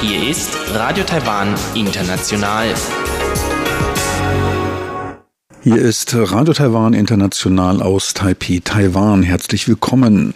Hier ist Radio Taiwan International. Hier ist Radio Taiwan International aus Taipei, Taiwan. Herzlich willkommen.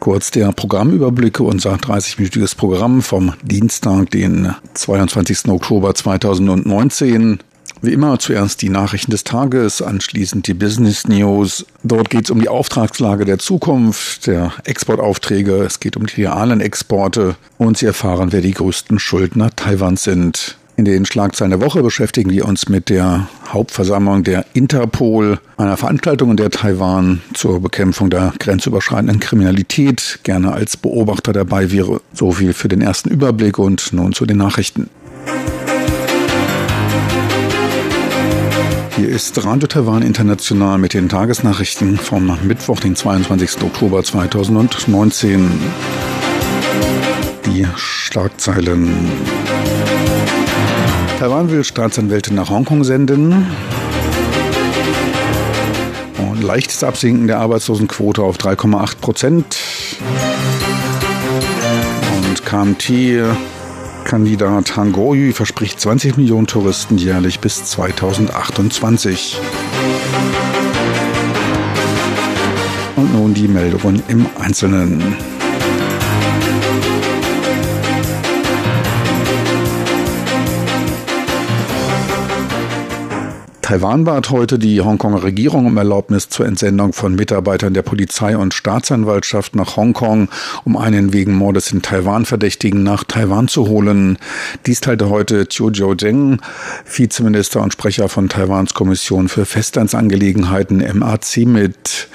Kurz der Programmüberblick, unser 30-minütiges Programm vom Dienstag, den 22. Oktober 2019. Wie immer zuerst die Nachrichten des Tages, anschließend die Business News. Dort geht es um die Auftragslage der Zukunft, der Exportaufträge, es geht um die realen Exporte und Sie erfahren, wer die größten Schuldner Taiwans sind. In den Schlagzeilen der Woche beschäftigen wir uns mit der Hauptversammlung der Interpol, einer Veranstaltung, in der Taiwan zur Bekämpfung der grenzüberschreitenden Kriminalität gerne als Beobachter dabei wäre. So viel für den ersten Überblick und nun zu den Nachrichten. Hier ist Radio Taiwan International mit den Tagesnachrichten vom Mittwoch, den 22. Oktober 2019. Die Schlagzeilen. Taiwan will Staatsanwältin nach Hongkong senden. Und leichtes Absinken der Arbeitslosenquote auf 3,8 Prozent. Und KMT Kandidat Han Goyu verspricht 20 Millionen Touristen jährlich bis 2028. Und nun die Meldungen im Einzelnen. Taiwan bat heute die Hongkonger Regierung um Erlaubnis zur Entsendung von Mitarbeitern der Polizei und Staatsanwaltschaft nach Hongkong, um einen wegen Mordes in Taiwan Verdächtigen nach Taiwan zu holen. Dies teilte heute Chiu Jiu-Zheng, Vizeminister und Sprecher von Taiwans Kommission für Festlandsangelegenheiten MAC mit.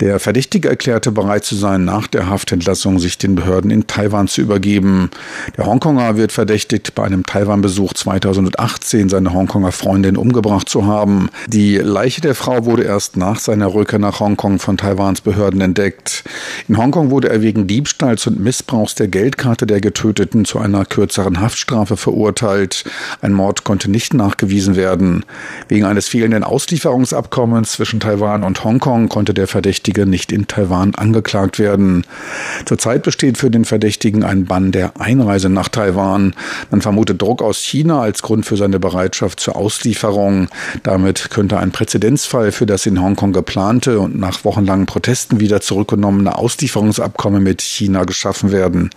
Der Verdächtige erklärte bereit zu sein, nach der Haftentlassung sich den Behörden in Taiwan zu übergeben. Der Hongkonger wird verdächtigt, bei einem Taiwan-Besuch 2018 seine Hongkonger Freundin umgebracht zu haben. Die Leiche der Frau wurde erst nach seiner Rückkehr nach Hongkong von Taiwans Behörden entdeckt. In Hongkong wurde er wegen Diebstahls und Missbrauchs der Geldkarte der Getöteten zu einer kürzeren Haftstrafe verurteilt. Ein Mord konnte nicht nachgewiesen werden. Wegen eines fehlenden Auslieferungsabkommens zwischen Taiwan und Hongkong konnte der Verdächtige Verdächtige nicht in Taiwan angeklagt werden. Zurzeit besteht für den Verdächtigen ein Bann der Einreise nach Taiwan. Man vermutet Druck aus China als Grund für seine Bereitschaft zur Auslieferung. Damit könnte ein Präzedenzfall für das in Hongkong geplante und nach wochenlangen Protesten wieder zurückgenommene Auslieferungsabkommen mit China geschaffen werden.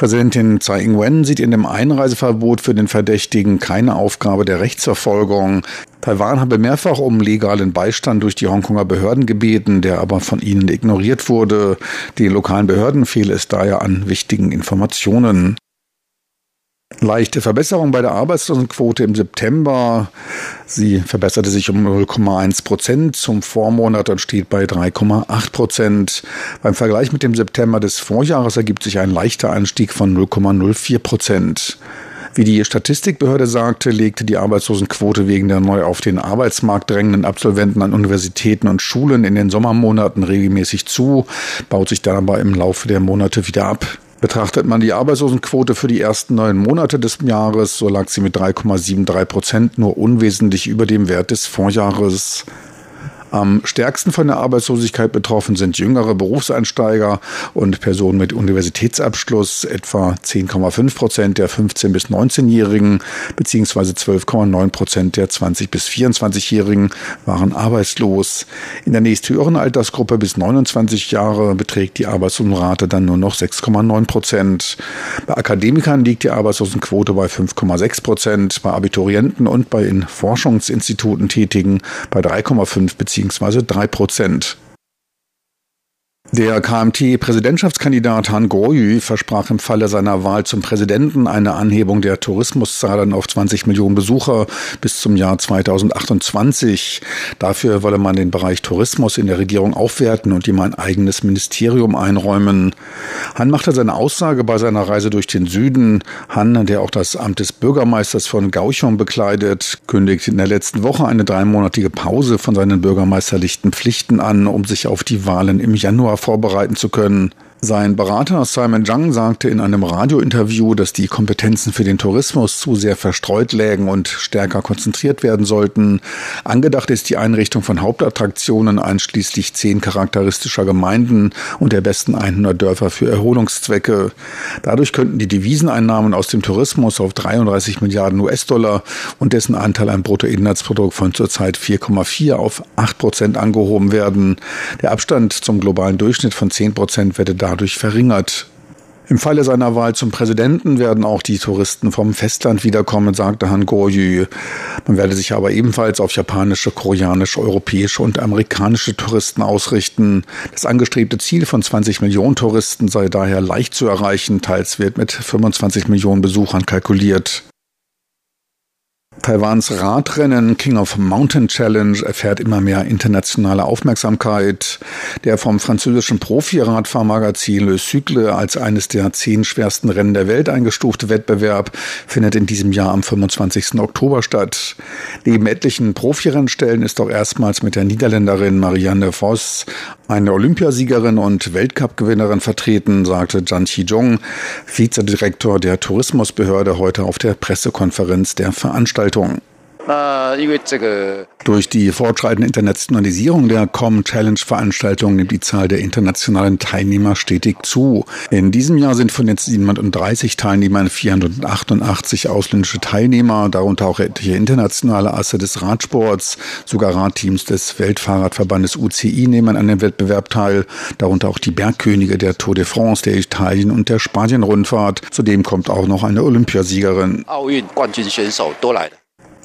Präsidentin Tsai Ing-wen sieht in dem Einreiseverbot für den Verdächtigen keine Aufgabe der Rechtsverfolgung. Taiwan habe mehrfach um legalen Beistand durch die Hongkonger Behörden gebeten, der aber von ihnen ignoriert wurde. Den lokalen Behörden fehle es daher an wichtigen Informationen. Leichte Verbesserung bei der Arbeitslosenquote im September. Sie verbesserte sich um 0,1 Prozent zum Vormonat und steht bei 3,8 Prozent. Beim Vergleich mit dem September des Vorjahres ergibt sich ein leichter Anstieg von 0,04 Prozent. Wie die Statistikbehörde sagte, legte die Arbeitslosenquote wegen der neu auf den Arbeitsmarkt drängenden Absolventen an Universitäten und Schulen in den Sommermonaten regelmäßig zu, baut sich dann aber im Laufe der Monate wieder ab. Betrachtet man die Arbeitslosenquote für die ersten neun Monate des Jahres, so lag sie mit 3,73 Prozent nur unwesentlich über dem Wert des Vorjahres. Am stärksten von der Arbeitslosigkeit betroffen sind jüngere Berufseinsteiger und Personen mit Universitätsabschluss, etwa 10,5 Prozent der 15- bis 19-Jährigen beziehungsweise 12,9 Prozent der 20- bis 24-Jährigen waren arbeitslos. In der nächsthöheren Altersgruppe bis 29 Jahre beträgt die Arbeitslosenrate dann nur noch 6,9 Prozent. Bei Akademikern liegt die Arbeitslosenquote bei 5,6 Prozent, bei Abiturienten und bei in Forschungsinstituten Tätigen bei 3,5 bzw beziehungsweise drei Prozent. Der KMT-Präsidentschaftskandidat Han Goyu versprach im Falle seiner Wahl zum Präsidenten eine Anhebung der Tourismuszahlen auf 20 Millionen Besucher bis zum Jahr 2028. Dafür wolle man den Bereich Tourismus in der Regierung aufwerten und ihm ein eigenes Ministerium einräumen. Han machte seine Aussage bei seiner Reise durch den Süden. Han, der auch das Amt des Bürgermeisters von Gauchung bekleidet, kündigte in der letzten Woche eine dreimonatige Pause von seinen bürgermeisterlichen Pflichten an, um sich auf die Wahlen im Januar vorbereiten zu können. Sein Berater Simon Zhang sagte in einem Radiointerview, dass die Kompetenzen für den Tourismus zu sehr verstreut lägen und stärker konzentriert werden sollten. Angedacht ist die Einrichtung von Hauptattraktionen einschließlich zehn charakteristischer Gemeinden und der besten 100 Dörfer für Erholungszwecke. Dadurch könnten die Deviseneinnahmen aus dem Tourismus auf 33 Milliarden US-Dollar und dessen Anteil am Bruttoinlandsprodukt von zurzeit 4,4 auf 8 Prozent angehoben werden. Der Abstand zum globalen Durchschnitt von 10 Prozent werde da dadurch verringert. Im Falle seiner Wahl zum Präsidenten werden auch die Touristen vom Festland wiederkommen, sagte Han Goryu. Man werde sich aber ebenfalls auf japanische, koreanische, europäische und amerikanische Touristen ausrichten. Das angestrebte Ziel von 20 Millionen Touristen sei daher leicht zu erreichen, teils wird mit 25 Millionen Besuchern kalkuliert. Taiwans Radrennen King of Mountain Challenge erfährt immer mehr internationale Aufmerksamkeit. Der vom französischen Profi-Radfahrmagazin Le Cycle als eines der zehn schwersten Rennen der Welt eingestufte Wettbewerb findet in diesem Jahr am 25. Oktober statt. Neben etlichen Profirennstellen ist auch erstmals mit der Niederländerin Marianne Vos eine Olympiasiegerin und Weltcup-Gewinnerin vertreten, sagte Zhang Qijong, Vizedirektor der Tourismusbehörde, heute auf der Pressekonferenz der Veranstaltung. Durch die fortschreitende Internationalisierung der Com Challenge Veranstaltung nimmt die Zahl der internationalen Teilnehmer stetig zu. In diesem Jahr sind von den 730 Teilnehmern 488 ausländische Teilnehmer, darunter auch etliche internationale Asse des Radsports. Sogar Radteams des Weltfahrradverbandes UCI nehmen an dem Wettbewerb teil, darunter auch die Bergkönige der Tour de France, der Italien- und der Spanien-Rundfahrt. Zudem kommt auch noch eine Olympiasiegerin.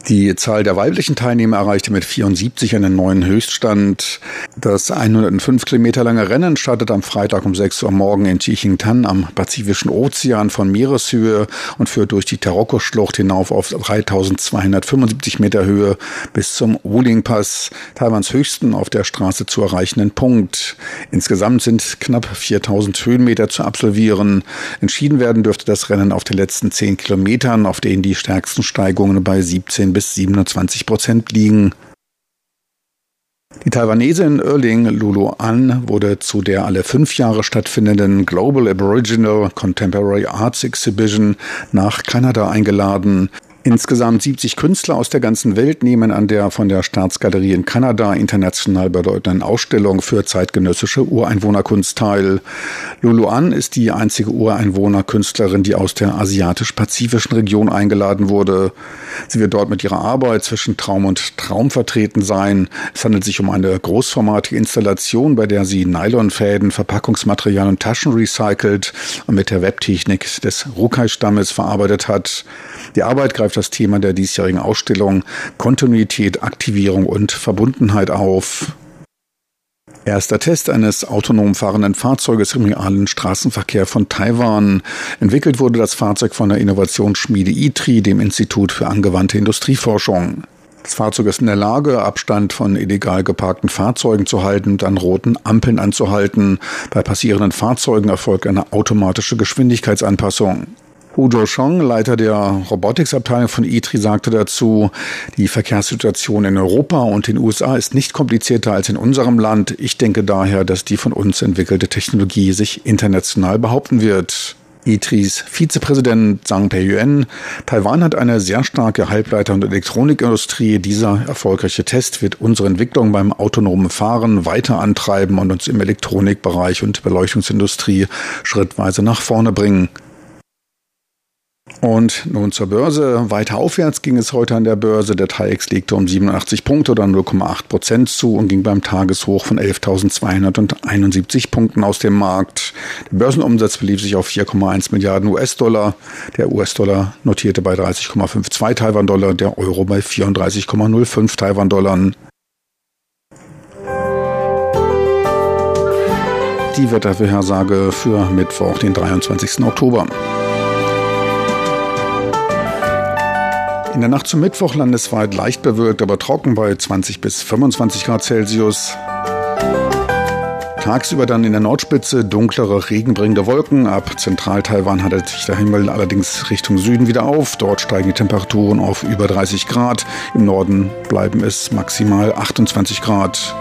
Die Zahl der weiblichen Teilnehmer erreichte mit 74 einen neuen Höchststand. Das 105 Kilometer lange Rennen startet am Freitag um 6 Uhr morgen in Tan am Pazifischen Ozean von Meereshöhe und führt durch die Taroko-Schlucht hinauf auf 3275 Meter Höhe bis zum Wuling Pass, Taiwans höchsten auf der Straße zu erreichenden Punkt. Insgesamt sind knapp 4000 Höhenmeter zu absolvieren. Entschieden werden dürfte das Rennen auf den letzten 10 Kilometern, auf denen die stärksten Steigungen bei 17 bis 27 Prozent liegen. Die Taiwanesin Erling Lulu An wurde zu der alle fünf Jahre stattfindenden Global Aboriginal Contemporary Arts Exhibition nach Kanada eingeladen. Insgesamt 70 Künstler aus der ganzen Welt nehmen an der von der Staatsgalerie in Kanada international bedeutenden Ausstellung für zeitgenössische Ureinwohnerkunst teil. Lulu An ist die einzige Ureinwohnerkünstlerin, die aus der asiatisch-pazifischen Region eingeladen wurde. Sie wird dort mit ihrer Arbeit zwischen Traum und Traum vertreten sein. Es handelt sich um eine großformatige Installation, bei der sie Nylonfäden, Verpackungsmaterial und Taschen recycelt und mit der Webtechnik des Rukai-Stammes verarbeitet hat. Die Arbeit greift das Thema der diesjährigen Ausstellung Kontinuität, Aktivierung und Verbundenheit auf. Erster Test eines autonom fahrenden Fahrzeuges im realen Straßenverkehr von Taiwan. Entwickelt wurde das Fahrzeug von der Innovationsschmiede ITRI, dem Institut für angewandte Industrieforschung. Das Fahrzeug ist in der Lage, Abstand von illegal geparkten Fahrzeugen zu halten und an roten Ampeln anzuhalten. Bei passierenden Fahrzeugen erfolgt eine automatische Geschwindigkeitsanpassung. Hu Zhou Leiter der Robotics-Abteilung von ITRI, sagte dazu, die Verkehrssituation in Europa und den USA ist nicht komplizierter als in unserem Land. Ich denke daher, dass die von uns entwickelte Technologie sich international behaupten wird. ITRIs Vizepräsident Zhang Peiyuan. Taiwan hat eine sehr starke Halbleiter- und Elektronikindustrie. Dieser erfolgreiche Test wird unsere Entwicklung beim autonomen Fahren weiter antreiben und uns im Elektronikbereich und Beleuchtungsindustrie schrittweise nach vorne bringen. Und nun zur Börse. Weiter aufwärts ging es heute an der Börse. Der TAIEX legte um 87 Punkte oder 0,8 Prozent zu und ging beim Tageshoch von 11.271 Punkten aus dem Markt. Der Börsenumsatz belief sich auf 4,1 Milliarden US-Dollar. Der US-Dollar notierte bei 30,52 Taiwan-Dollar, der Euro bei 34,05 Taiwan-Dollar. Die Wettervorhersage für Mittwoch, den 23. Oktober. In der Nacht zum Mittwoch landesweit leicht bewölkt, aber trocken bei 20 bis 25 Grad Celsius. Tagsüber dann in der Nordspitze dunklere, regenbringende Wolken. Ab Zentral-Taiwan hat sich der Himmel allerdings Richtung Süden wieder auf. Dort steigen die Temperaturen auf über 30 Grad. Im Norden bleiben es maximal 28 Grad.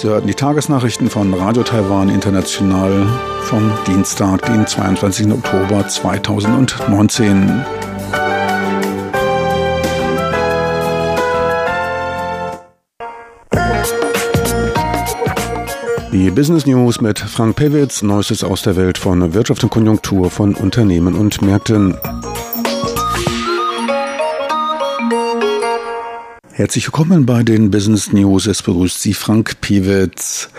Sie hörten die Tagesnachrichten von Radio Taiwan International vom Dienstag, den 22. Oktober 2019. Die Business News mit Frank Pewitz, Neuestes aus der Welt von Wirtschaft und Konjunktur von Unternehmen und Märkten. Herzlich willkommen bei den Business News. Es begrüßt Sie Frank Piewitz.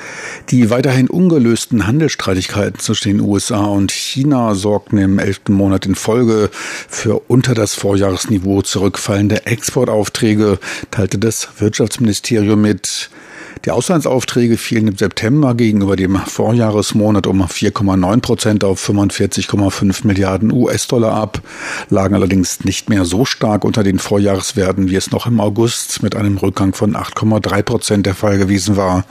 Die weiterhin ungelösten Handelsstreitigkeiten zwischen den USA und China sorgten im elften Monat in Folge für unter das Vorjahresniveau zurückfallende Exportaufträge, teilte das Wirtschaftsministerium mit. Die Auslandsaufträge fielen im September gegenüber dem Vorjahresmonat um 4,9 Prozent auf 45,5 Milliarden US-Dollar ab, lagen allerdings nicht mehr so stark unter den Vorjahreswerten, wie es noch im August mit einem Rückgang von 8,3 Prozent der Fall gewesen war.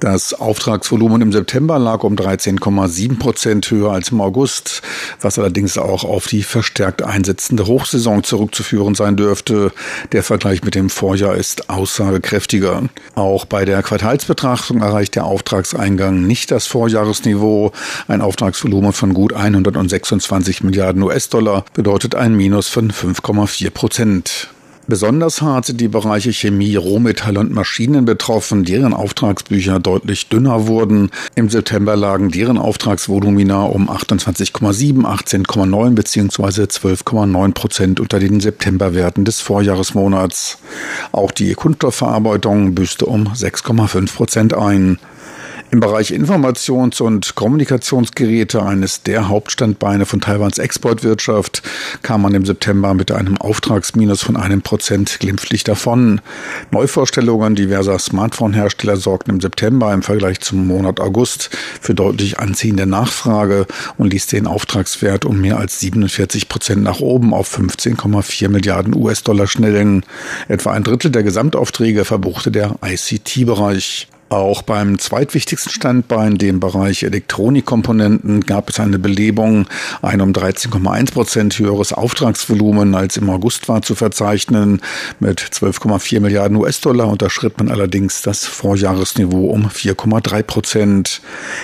Das Auftragsvolumen im September lag um 13,7 Prozent höher als im August, was allerdings auch auf die verstärkt einsetzende Hochsaison zurückzuführen sein dürfte. Der Vergleich mit dem Vorjahr ist aussagekräftiger. Auch bei der Quartalsbetrachtung erreicht der Auftragseingang nicht das Vorjahresniveau. Ein Auftragsvolumen von gut 126 Milliarden US-Dollar bedeutet ein Minus von 5,4 Prozent. Besonders hart sind die Bereiche Chemie, Rohmetalle und Maschinen betroffen, deren Auftragsbücher deutlich dünner wurden. Im September lagen deren Auftragsvolumina um 28,7, 18,9 bzw. 12,9 Prozent unter den Septemberwerten des Vorjahresmonats. Auch die Kunststoffverarbeitung büßte um 6,5 Prozent ein. Im Bereich Informations- und Kommunikationsgeräte, eines der Hauptstandbeine von Taiwans Exportwirtschaft, kam man im September mit einem Auftragsminus von einem Prozent glimpflich davon. Neuvorstellungen diverser Smartphone-Hersteller sorgten im September im Vergleich zum Monat August für deutlich anziehende Nachfrage und ließ den Auftragswert um mehr als 47 Prozent nach oben auf 15,4 Milliarden US-Dollar schnellen. Etwa ein Drittel der Gesamtaufträge verbuchte der ICT-Bereich. Auch beim zweitwichtigsten Standbein, dem Bereich Elektronikkomponenten, gab es eine Belebung. Ein um 13,1 Prozent höheres Auftragsvolumen als im August war zu verzeichnen. Mit 12,4 Milliarden US-Dollar unterschritt man allerdings das Vorjahresniveau um 4,3 Prozent.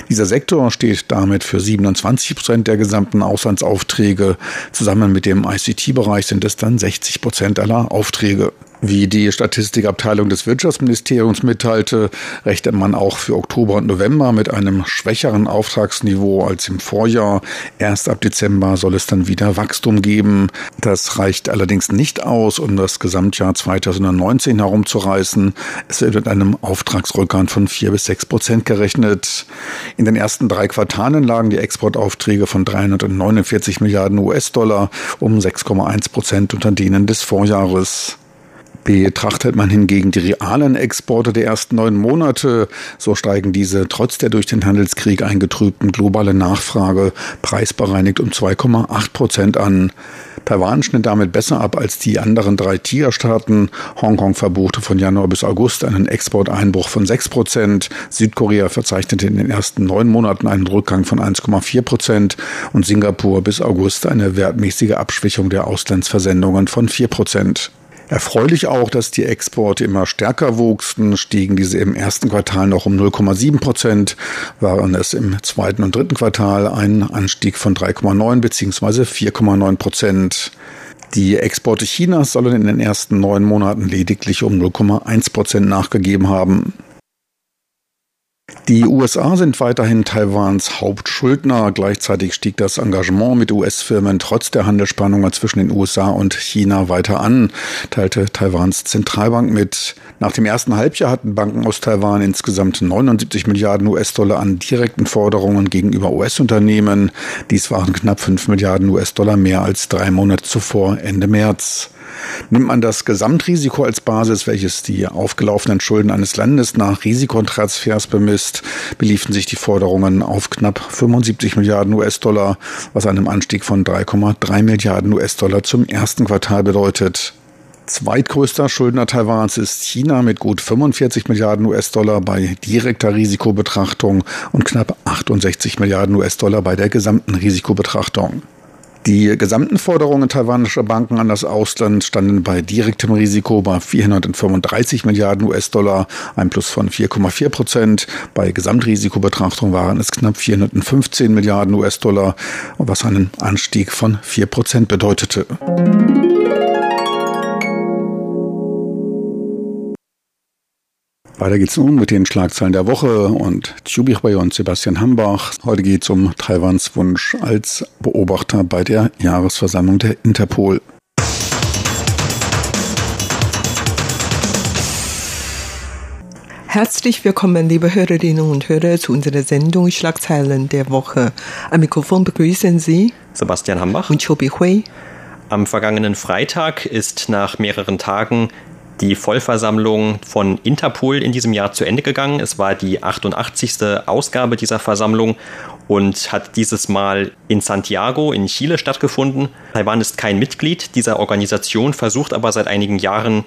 Dieser Sektor steht damit für 27 Prozent der gesamten Auslandsaufträge. Zusammen mit dem ICT-Bereich sind es dann 60 Prozent aller Aufträge. Wie die Statistikabteilung des Wirtschaftsministeriums mitteilte, rechnet man auch für Oktober und November mit einem schwächeren Auftragsniveau als im Vorjahr. Erst ab Dezember soll es dann wieder Wachstum geben. Das reicht allerdings nicht aus, um das Gesamtjahr 2019 herumzureißen. Es wird mit einem Auftragsrückgang von vier bis sechs Prozent gerechnet. In den ersten drei Quartalen lagen die Exportaufträge von 349 Milliarden US-Dollar um 6,1 Prozent unter denen des Vorjahres. Betrachtet man hingegen die realen Exporte der ersten neun Monate, so steigen diese trotz der durch den Handelskrieg eingetrübten globalen Nachfrage preisbereinigt um 2,8 Prozent an. Taiwan schnitt damit besser ab als die anderen drei Tigerstaaten. Hongkong verbuchte von Januar bis August einen Exporteinbruch von 6 Prozent. Südkorea verzeichnete in den ersten neun Monaten einen Rückgang von 1,4 Prozent und Singapur bis August eine wertmäßige Abschwächung der Auslandsversendungen von 4 Prozent. Erfreulich auch, dass die Exporte immer stärker wuchsen, stiegen diese im ersten Quartal noch um 0,7 Prozent, waren es im zweiten und dritten Quartal ein Anstieg von 3,9 bzw. 4,9 Prozent. Die Exporte Chinas sollen in den ersten neun Monaten lediglich um 0,1 Prozent nachgegeben haben. Die USA sind weiterhin Taiwans Hauptschuldner. Gleichzeitig stieg das Engagement mit US-Firmen trotz der Handelsspannungen zwischen den USA und China weiter an, teilte Taiwans Zentralbank mit. Nach dem ersten Halbjahr hatten Banken aus Taiwan insgesamt 79 Milliarden US-Dollar an direkten Forderungen gegenüber US-Unternehmen. Dies waren knapp 5 Milliarden US-Dollar mehr als drei Monate zuvor, Ende März. Nimmt man das Gesamtrisiko als Basis, welches die aufgelaufenen Schulden eines Landes nach Risikotransfers bemisst, beliefen sich die Forderungen auf knapp 75 Milliarden US-Dollar, was einem Anstieg von 3,3 Milliarden US-Dollar zum ersten Quartal bedeutet. Zweitgrößter Schuldner Taiwans ist China mit gut 45 Milliarden US-Dollar bei direkter Risikobetrachtung und knapp 68 Milliarden US-Dollar bei der gesamten Risikobetrachtung. Die gesamten Forderungen taiwanischer Banken an das Ausland standen bei direktem Risiko bei 435 Milliarden US-Dollar, ein Plus von 4,4 Prozent. Bei Gesamtrisikobetrachtung waren es knapp 415 Milliarden US-Dollar, was einen Anstieg von 4 Prozent bedeutete. Weiter geht's nun mit den Schlagzeilen der Woche und Tjubich und Sebastian Hambach. Heute geht es um Taiwans Wunsch als Beobachter bei der Jahresversammlung der Interpol. Herzlich willkommen, liebe Hörerinnen und Hörer, zu unserer Sendung Schlagzeilen der Woche. Am Mikrofon begrüßen Sie Sebastian Hambach und Chobi Hui. Am vergangenen Freitag ist nach mehreren Tagen die Vollversammlung von Interpol in diesem Jahr zu Ende gegangen. Es war die 88. Ausgabe dieser Versammlung und hat dieses Mal in Santiago in Chile stattgefunden. Taiwan ist kein Mitglied dieser Organisation, versucht aber seit einigen Jahren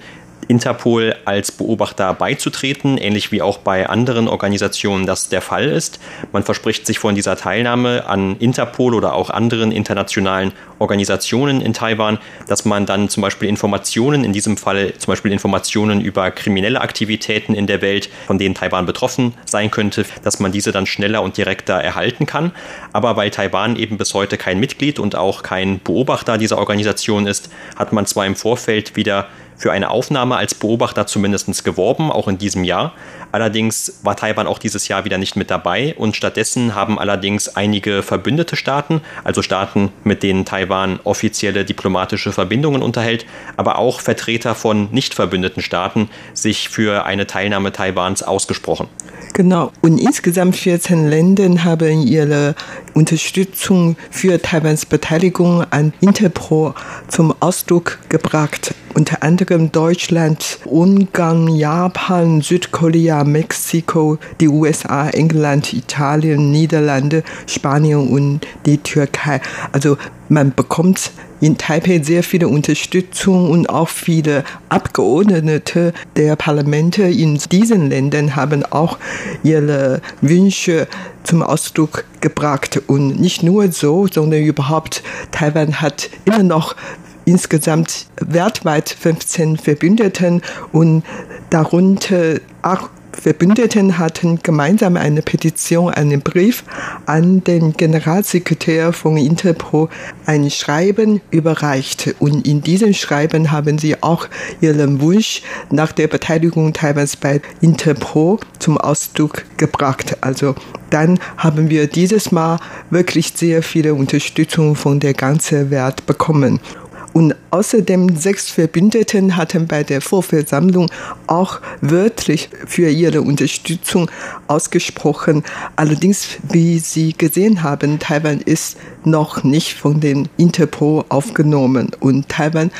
Interpol als Beobachter beizutreten, ähnlich wie auch bei anderen Organisationen das der Fall ist. Man verspricht sich von dieser Teilnahme an Interpol oder auch anderen internationalen Organisationen in Taiwan, dass man dann zum Beispiel Informationen, in diesem Fall zum Beispiel Informationen über kriminelle Aktivitäten in der Welt, von denen Taiwan betroffen sein könnte, dass man diese dann schneller und direkter erhalten kann. Aber weil Taiwan eben bis heute kein Mitglied und auch kein Beobachter dieser Organisation ist, hat man zwar im Vorfeld wieder für eine Aufnahme als Beobachter zumindest geworben, auch in diesem Jahr. Allerdings war Taiwan auch dieses Jahr wieder nicht mit dabei und stattdessen haben allerdings einige verbündete Staaten, also Staaten, mit denen Taiwan offizielle diplomatische Verbindungen unterhält, aber auch Vertreter von nicht verbündeten Staaten sich für eine Teilnahme Taiwans ausgesprochen. Genau. Und insgesamt 14 Länder haben ihre Unterstützung für Taiwans Beteiligung an Interpol zum Ausdruck gebracht. Unter anderem Deutschland, Ungarn, Japan, Südkorea, Mexiko, die USA, England, Italien, Niederlande, Spanien und die Türkei. Also man bekommt in Taipei sehr viele Unterstützung und auch viele Abgeordnete der Parlamente in diesen Ländern haben auch ihre Wünsche zum Ausdruck gebracht. Und nicht nur so, sondern überhaupt Taiwan hat immer noch insgesamt weltweit 15 Verbündeten und darunter auch Verbündeten hatten gemeinsam eine Petition, einen Brief an den Generalsekretär von Interpol, ein Schreiben überreicht. Und in diesem Schreiben haben sie auch ihren Wunsch nach der Beteiligung Taiwans bei Interpol zum Ausdruck gebracht. Also dann haben wir dieses Mal wirklich sehr viele Unterstützung von der ganzen Welt bekommen. Und außerdem sechs Verbündeten hatten bei der Vorversammlung auch wörtlich für ihre Unterstützung ausgesprochen. Allerdings, wie Sie gesehen haben, Taiwan ist noch nicht von den Interpol aufgenommen. Und Taiwan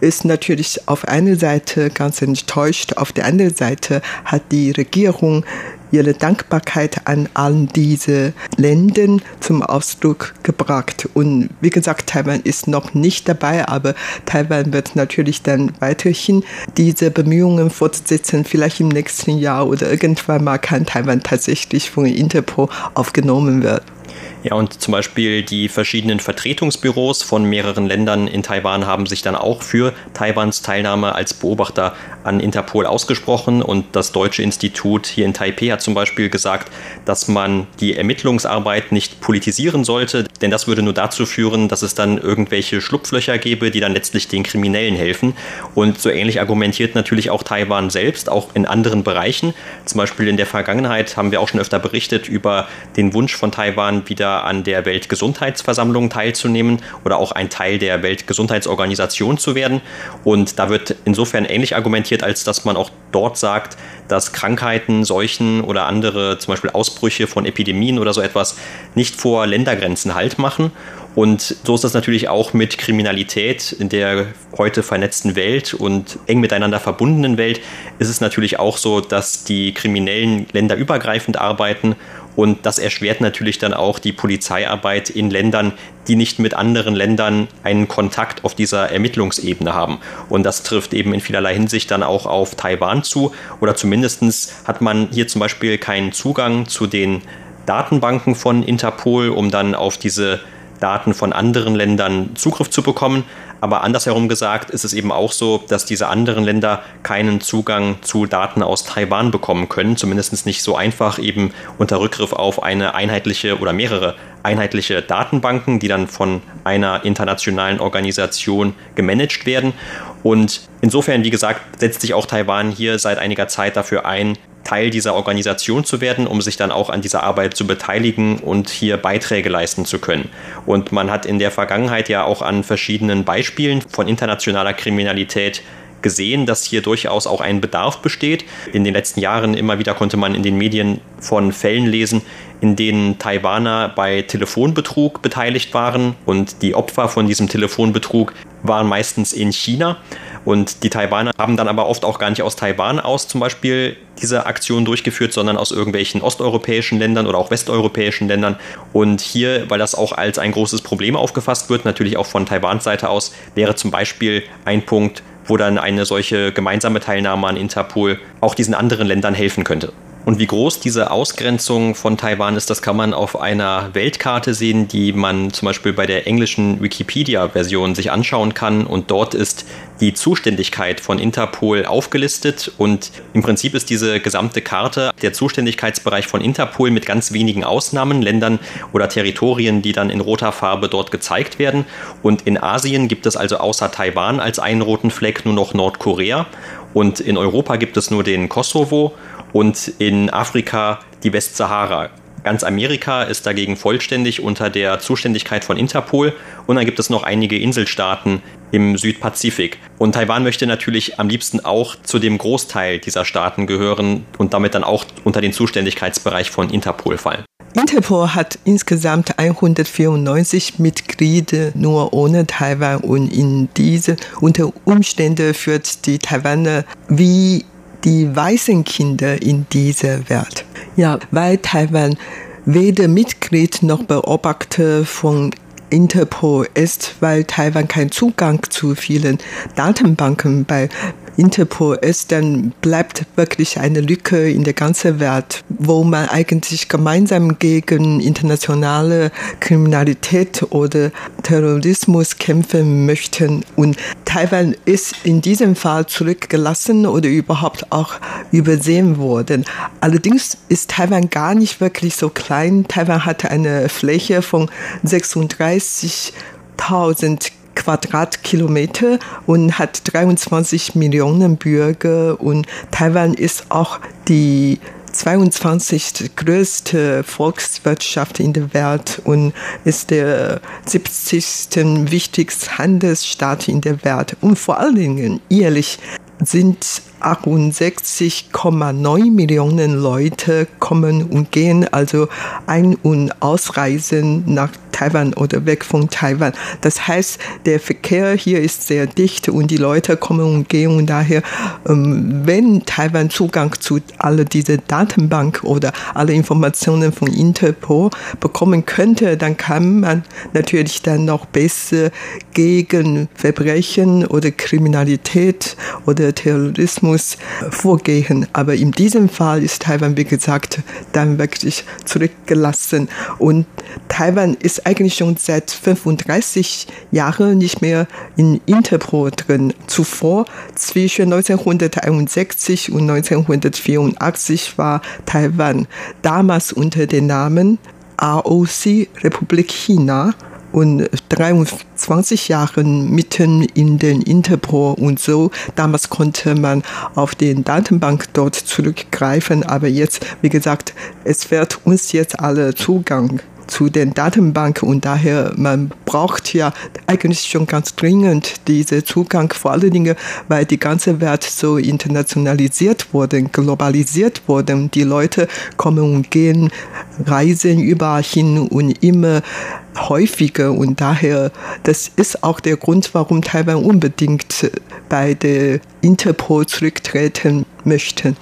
ist natürlich auf einer Seite ganz enttäuscht, auf der anderen Seite hat die Regierung ihre Dankbarkeit an all diese Länder zum Ausdruck gebracht. Und wie gesagt, Taiwan ist noch nicht dabei, aber Taiwan wird natürlich dann weiterhin diese Bemühungen fortsetzen. Vielleicht im nächsten Jahr oder irgendwann mal kann Taiwan tatsächlich von Interpol aufgenommen werden. Ja, und zum Beispiel die verschiedenen Vertretungsbüros von mehreren Ländern in Taiwan haben sich dann auch für Taiwans Teilnahme als Beobachter an Interpol ausgesprochen. Und das Deutsche Institut hier in Taipei hat zum Beispiel gesagt, dass man die Ermittlungsarbeit nicht politisieren sollte, denn das würde nur dazu führen, dass es dann irgendwelche Schlupflöcher gäbe, die dann letztlich den Kriminellen helfen. Und so ähnlich argumentiert natürlich auch Taiwan selbst, auch in anderen Bereichen. Zum Beispiel in der Vergangenheit haben wir auch schon öfter berichtet über den Wunsch von Taiwan, wieder an der Weltgesundheitsversammlung teilzunehmen oder auch ein Teil der Weltgesundheitsorganisation zu werden. Und da wird insofern ähnlich argumentiert, als dass man auch dort sagt, dass Krankheiten, Seuchen oder andere, zum Beispiel Ausbrüche von Epidemien oder so etwas, nicht vor Ländergrenzen Halt machen. Und so ist das natürlich auch mit Kriminalität in der heute vernetzten Welt und eng miteinander verbundenen Welt. Ist es natürlich auch so, dass die Kriminellen länderübergreifend arbeiten und das erschwert natürlich dann auch die Polizeiarbeit in Ländern, die nicht mit anderen Ländern einen Kontakt auf dieser Ermittlungsebene haben. Und das trifft eben in vielerlei Hinsicht dann auch auf Taiwan zu. Oder zumindest hat man hier zum Beispiel keinen Zugang zu den Datenbanken von Interpol, um dann auf diese Daten von anderen Ländern Zugriff zu bekommen. Aber andersherum gesagt ist es eben auch so, dass diese anderen Länder keinen Zugang zu Daten aus Taiwan bekommen können, zumindest nicht so einfach eben unter Rückgriff auf eine einheitliche oder mehrere einheitliche Datenbanken, die dann von einer internationalen Organisation gemanagt werden. Und insofern, wie gesagt, setzt sich auch Taiwan hier seit einiger Zeit dafür ein, Teil dieser Organisation zu werden, um sich dann auch an dieser Arbeit zu beteiligen und hier Beiträge leisten zu können. Und man hat in der Vergangenheit ja auch an verschiedenen Beispielen von internationaler Kriminalität gesehen, dass hier durchaus auch ein Bedarf besteht. In den letzten Jahren immer wieder konnte man in den Medien von Fällen lesen, in denen Taiwaner bei Telefonbetrug beteiligt waren und die Opfer von diesem Telefonbetrug waren meistens in China. Und die Taiwaner haben dann aber oft auch gar nicht aus Taiwan aus zum Beispiel diese Aktion durchgeführt, sondern aus irgendwelchen osteuropäischen Ländern oder auch westeuropäischen Ländern. Und hier, weil das auch als ein großes Problem aufgefasst wird, natürlich auch von Taiwans Seite aus, wäre zum Beispiel ein Punkt, wo dann eine solche gemeinsame Teilnahme an Interpol auch diesen anderen Ländern helfen könnte. Und wie groß diese Ausgrenzung von Taiwan ist, das kann man auf einer Weltkarte sehen, die man zum Beispiel bei der englischen Wikipedia-Version sich anschauen kann. Und dort ist die Zuständigkeit von Interpol aufgelistet. Und im Prinzip ist diese gesamte Karte der Zuständigkeitsbereich von Interpol mit ganz wenigen Ausnahmen, Ländern oder Territorien, die dann in roter Farbe dort gezeigt werden. Und in Asien gibt es also außer Taiwan als einen roten Fleck nur noch Nordkorea. Und in Europa gibt es nur den Kosovo und in Afrika die Westsahara. Ganz Amerika ist dagegen vollständig unter der Zuständigkeit von Interpol und dann gibt es noch einige Inselstaaten im Südpazifik. Und Taiwan möchte natürlich am liebsten auch zu dem Großteil dieser Staaten gehören und damit dann auch unter den Zuständigkeitsbereich von Interpol fallen. Interpol hat insgesamt 194 Mitglieder nur ohne Taiwan und in diese unter Umständen führt die Taiwaner wie die weißen Kinder in dieser Welt. Ja, weil Taiwan weder Mitglied noch Beobachter von Interpol ist, weil Taiwan keinen Zugang zu vielen Datenbanken bei Interpol ist, dann bleibt wirklich eine Lücke in der ganzen Welt, wo man eigentlich gemeinsam gegen internationale Kriminalität oder Terrorismus kämpfen möchte. Und Taiwan ist in diesem Fall zurückgelassen oder überhaupt auch übersehen worden. Allerdings ist Taiwan gar nicht wirklich so klein. Taiwan hat eine Fläche von 36.000 Quadratkilometer und hat 23 Millionen Bürger und Taiwan ist auch die 22. größte Volkswirtschaft in der Welt und ist der 70. wichtigste Handelsstaat in der Welt. Und vor allen Dingen jährlich sind 68,9 Millionen Leute kommen und gehen, also ein- und ausreisen nach Taiwan oder weg von Taiwan. Das heißt, der Verkehr hier ist sehr dicht und die Leute kommen und gehen und daher, ähm, wenn Taiwan Zugang zu alle diese Datenbank oder alle Informationen von Interpol bekommen könnte, dann kann man natürlich dann noch besser gegen Verbrechen oder Kriminalität oder Terrorismus muss vorgehen. Aber in diesem Fall ist Taiwan, wie gesagt, dann wirklich zurückgelassen. Und Taiwan ist eigentlich schon seit 35 Jahren nicht mehr in Interpol drin. Zuvor, zwischen 1961 und 1984, war Taiwan damals unter dem Namen AOC Republik China und 23 Jahren mitten in den Interpol und so. Damals konnte man auf den Datenbank dort zurückgreifen, aber jetzt, wie gesagt, es wird uns jetzt alle Zugang zu den Datenbanken und daher man braucht ja eigentlich schon ganz dringend diese Zugang vor allen Dingen, weil die ganze Welt so internationalisiert wurde, globalisiert wurde. Die Leute kommen und gehen, reisen überall hin und immer häufiger und daher, das ist auch der Grund, warum Taiwan unbedingt bei der Interpol zurücktreten möchte.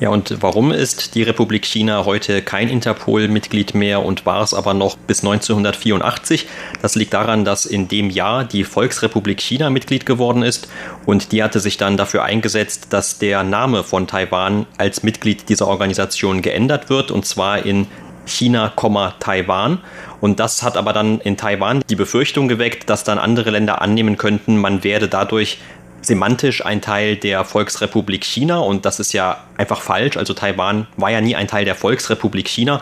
Ja, und warum ist die Republik China heute kein Interpol-Mitglied mehr und war es aber noch bis 1984? Das liegt daran, dass in dem Jahr die Volksrepublik China Mitglied geworden ist und die hatte sich dann dafür eingesetzt, dass der Name von Taiwan als Mitglied dieser Organisation geändert wird und zwar in China, Taiwan. Und das hat aber dann in Taiwan die Befürchtung geweckt, dass dann andere Länder annehmen könnten, man werde dadurch semantisch ein Teil der Volksrepublik China und das ist ja einfach falsch. Also Taiwan war ja nie ein Teil der Volksrepublik China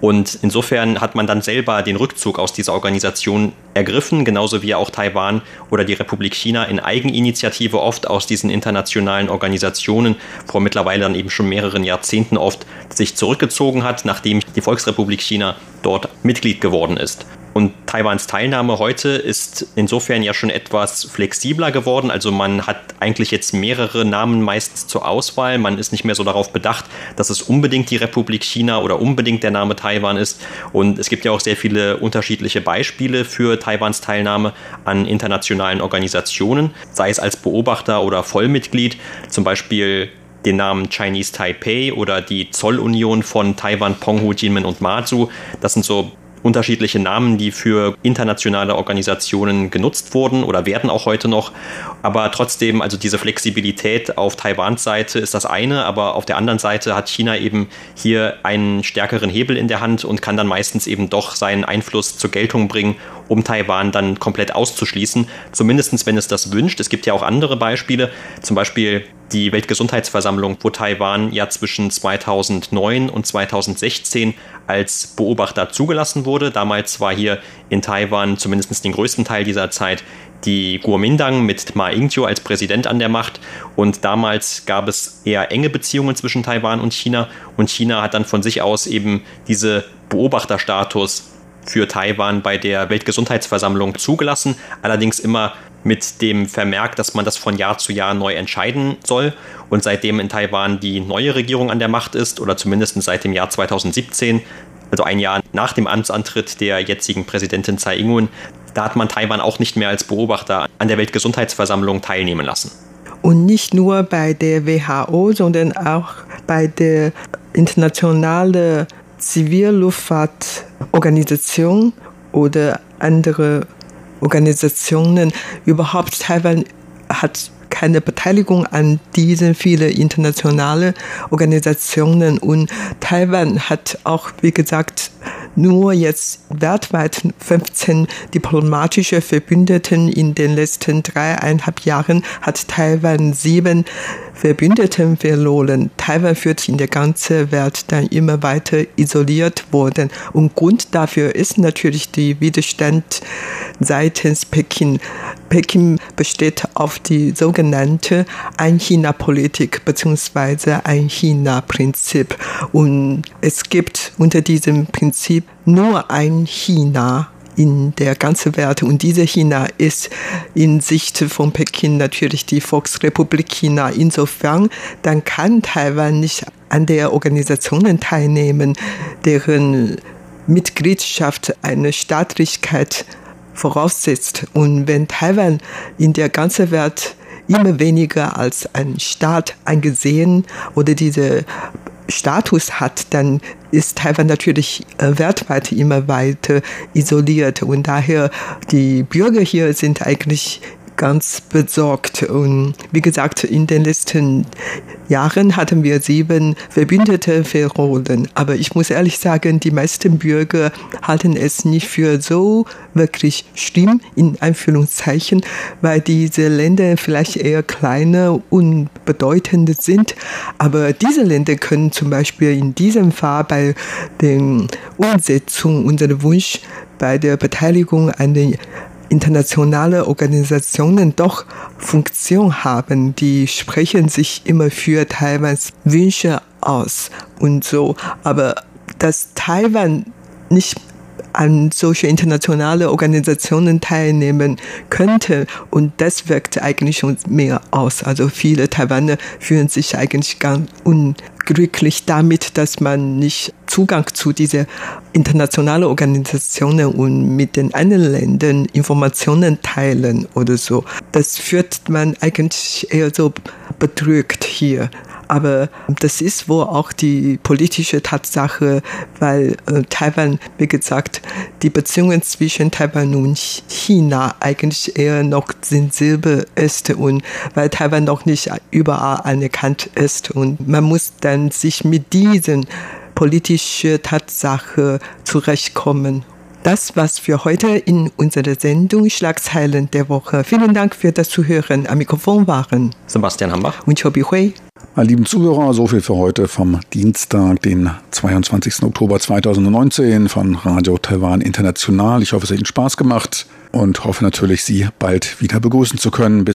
und insofern hat man dann selber den Rückzug aus dieser Organisation ergriffen, genauso wie auch Taiwan oder die Republik China in Eigeninitiative oft aus diesen internationalen Organisationen vor mittlerweile dann eben schon mehreren Jahrzehnten oft sich zurückgezogen hat, nachdem die Volksrepublik China dort Mitglied geworden ist. Und Taiwans Teilnahme heute ist insofern ja schon etwas flexibler geworden. Also man hat eigentlich jetzt mehrere Namen meist zur Auswahl. Man ist nicht mehr so darauf bedacht, dass es unbedingt die Republik China oder unbedingt der Name Taiwan ist. Und es gibt ja auch sehr viele unterschiedliche Beispiele für Taiwans Teilnahme an internationalen Organisationen, sei es als Beobachter oder Vollmitglied. Zum Beispiel den Namen Chinese Taipei oder die Zollunion von Taiwan, Penghu, Jinmen und Matsu. Das sind so unterschiedliche Namen, die für internationale Organisationen genutzt wurden oder werden auch heute noch. Aber trotzdem, also diese Flexibilität auf Taiwans Seite ist das eine, aber auf der anderen Seite hat China eben hier einen stärkeren Hebel in der Hand und kann dann meistens eben doch seinen Einfluss zur Geltung bringen, um Taiwan dann komplett auszuschließen. Zumindest wenn es das wünscht. Es gibt ja auch andere Beispiele, zum Beispiel die Weltgesundheitsversammlung, wo Taiwan ja zwischen 2009 und 2016 als Beobachter zugelassen wurde. Damals war hier in Taiwan zumindest den größten Teil dieser Zeit die Kuomintang mit Ma Ying-jeou als Präsident an der Macht und damals gab es eher enge Beziehungen zwischen Taiwan und China und China hat dann von sich aus eben diese Beobachterstatus für Taiwan bei der Weltgesundheitsversammlung zugelassen, allerdings immer mit dem Vermerk, dass man das von Jahr zu Jahr neu entscheiden soll. Und seitdem in Taiwan die neue Regierung an der Macht ist, oder zumindest seit dem Jahr 2017, also ein Jahr nach dem Amtsantritt der jetzigen Präsidentin Tsai Ing-wen, da hat man Taiwan auch nicht mehr als Beobachter an der Weltgesundheitsversammlung teilnehmen lassen. Und nicht nur bei der WHO, sondern auch bei der internationalen Zivilluftfahrtorganisation oder andere Organisationen. Überhaupt Taiwan hat keine Beteiligung an diesen vielen internationalen Organisationen und Taiwan hat auch, wie gesagt, nur jetzt weltweit 15 diplomatische Verbündeten in den letzten dreieinhalb Jahren hat Taiwan sieben Verbündeten verloren. Taiwan wird in der ganzen Welt dann immer weiter isoliert worden. Und Grund dafür ist natürlich der Widerstand seitens Peking. Peking besteht auf die sogenannte Ein-China-Politik bzw. Ein-China-Prinzip. Und es gibt unter diesem Prinzip nur ein China in der ganzen Welt. Und diese China ist in Sicht von Peking natürlich die Volksrepublik China. Insofern, dann kann Taiwan nicht an der Organisationen teilnehmen, deren Mitgliedschaft eine Staatlichkeit voraussetzt. Und wenn Taiwan in der ganzen Welt immer weniger als ein Staat angesehen oder diese Status hat, dann ist Taiwan natürlich äh, weltweit immer weiter isoliert. Und daher die Bürger hier sind eigentlich ganz besorgt. Und wie gesagt, in den letzten Jahren hatten wir sieben Verbündete verloren. Aber ich muss ehrlich sagen, die meisten Bürger halten es nicht für so wirklich schlimm, in Anführungszeichen, weil diese Länder vielleicht eher kleiner und bedeutend sind. Aber diese Länder können zum Beispiel in diesem Fall bei der Umsetzung unserer Wunsch bei der Beteiligung an den internationale Organisationen doch Funktion haben, die sprechen sich immer für Taiwans Wünsche aus und so. Aber dass Taiwan nicht an solche internationale Organisationen teilnehmen könnte. Und das wirkt eigentlich schon mehr aus. Also viele Taiwaner fühlen sich eigentlich ganz unglücklich damit, dass man nicht Zugang zu diese internationalen Organisationen und mit den anderen Ländern Informationen teilen oder so. Das führt man eigentlich eher so bedrückt hier. Aber das ist wohl auch die politische Tatsache, weil äh, Taiwan, wie gesagt, die Beziehungen zwischen Taiwan und China eigentlich eher noch sensibel ist und weil Taiwan noch nicht überall anerkannt ist und man muss dann sich mit diesen politische Tatsache zurechtkommen. Das war's für heute in unserer Sendung Schlagzeilen der Woche. Vielen Dank für das Zuhören. Am Mikrofon waren Sebastian Hambach und Chobi Hui. Meine lieben Zuhörer, so viel für heute vom Dienstag, den 22. Oktober 2019 von Radio Taiwan International. Ich hoffe, es hat Ihnen Spaß gemacht und hoffe natürlich, Sie bald wieder begrüßen zu können. Bis